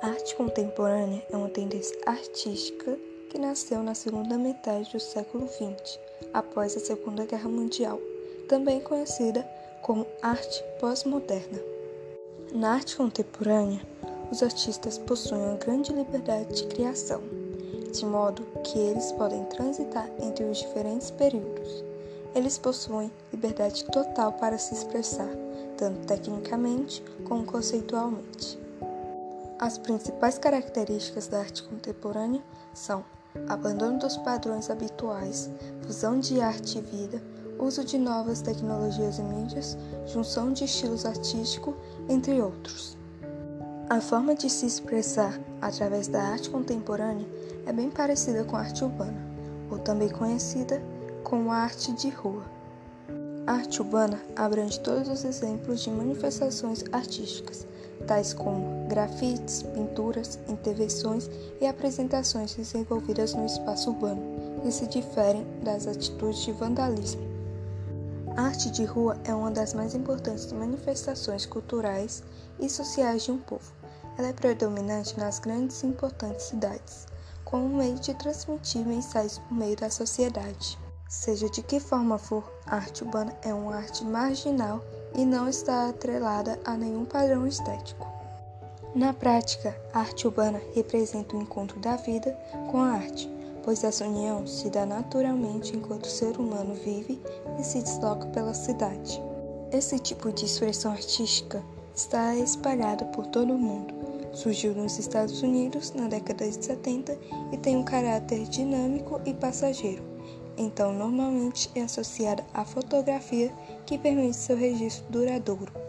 arte contemporânea é uma tendência artística que nasceu na segunda metade do século XX, após a Segunda Guerra Mundial, também conhecida como arte pós-moderna. Na arte contemporânea, os artistas possuem uma grande liberdade de criação, de modo que eles podem transitar entre os diferentes períodos. Eles possuem liberdade total para se expressar, tanto tecnicamente como conceitualmente. As principais características da arte contemporânea são abandono dos padrões habituais, fusão de arte e vida, uso de novas tecnologias e mídias, junção de estilos artísticos, entre outros. A forma de se expressar através da arte contemporânea é bem parecida com a arte urbana, ou também conhecida como a arte de rua. A arte urbana abrange todos os exemplos de manifestações artísticas, tais como grafites, pinturas, intervenções e apresentações desenvolvidas no espaço urbano, que se diferem das atitudes de vandalismo. A arte de rua é uma das mais importantes manifestações culturais e sociais de um povo. Ela é predominante nas grandes e importantes cidades, como meio de transmitir mensagens por meio da sociedade. Seja de que forma for, a arte urbana é uma arte marginal e não está atrelada a nenhum padrão estético. Na prática, a arte urbana representa o encontro da vida com a arte, pois essa união se dá naturalmente enquanto o ser humano vive e se desloca pela cidade. Esse tipo de expressão artística está espalhado por todo o mundo. Surgiu nos Estados Unidos na década de 70 e tem um caráter dinâmico e passageiro então normalmente é associada à fotografia que permite seu registro duradouro.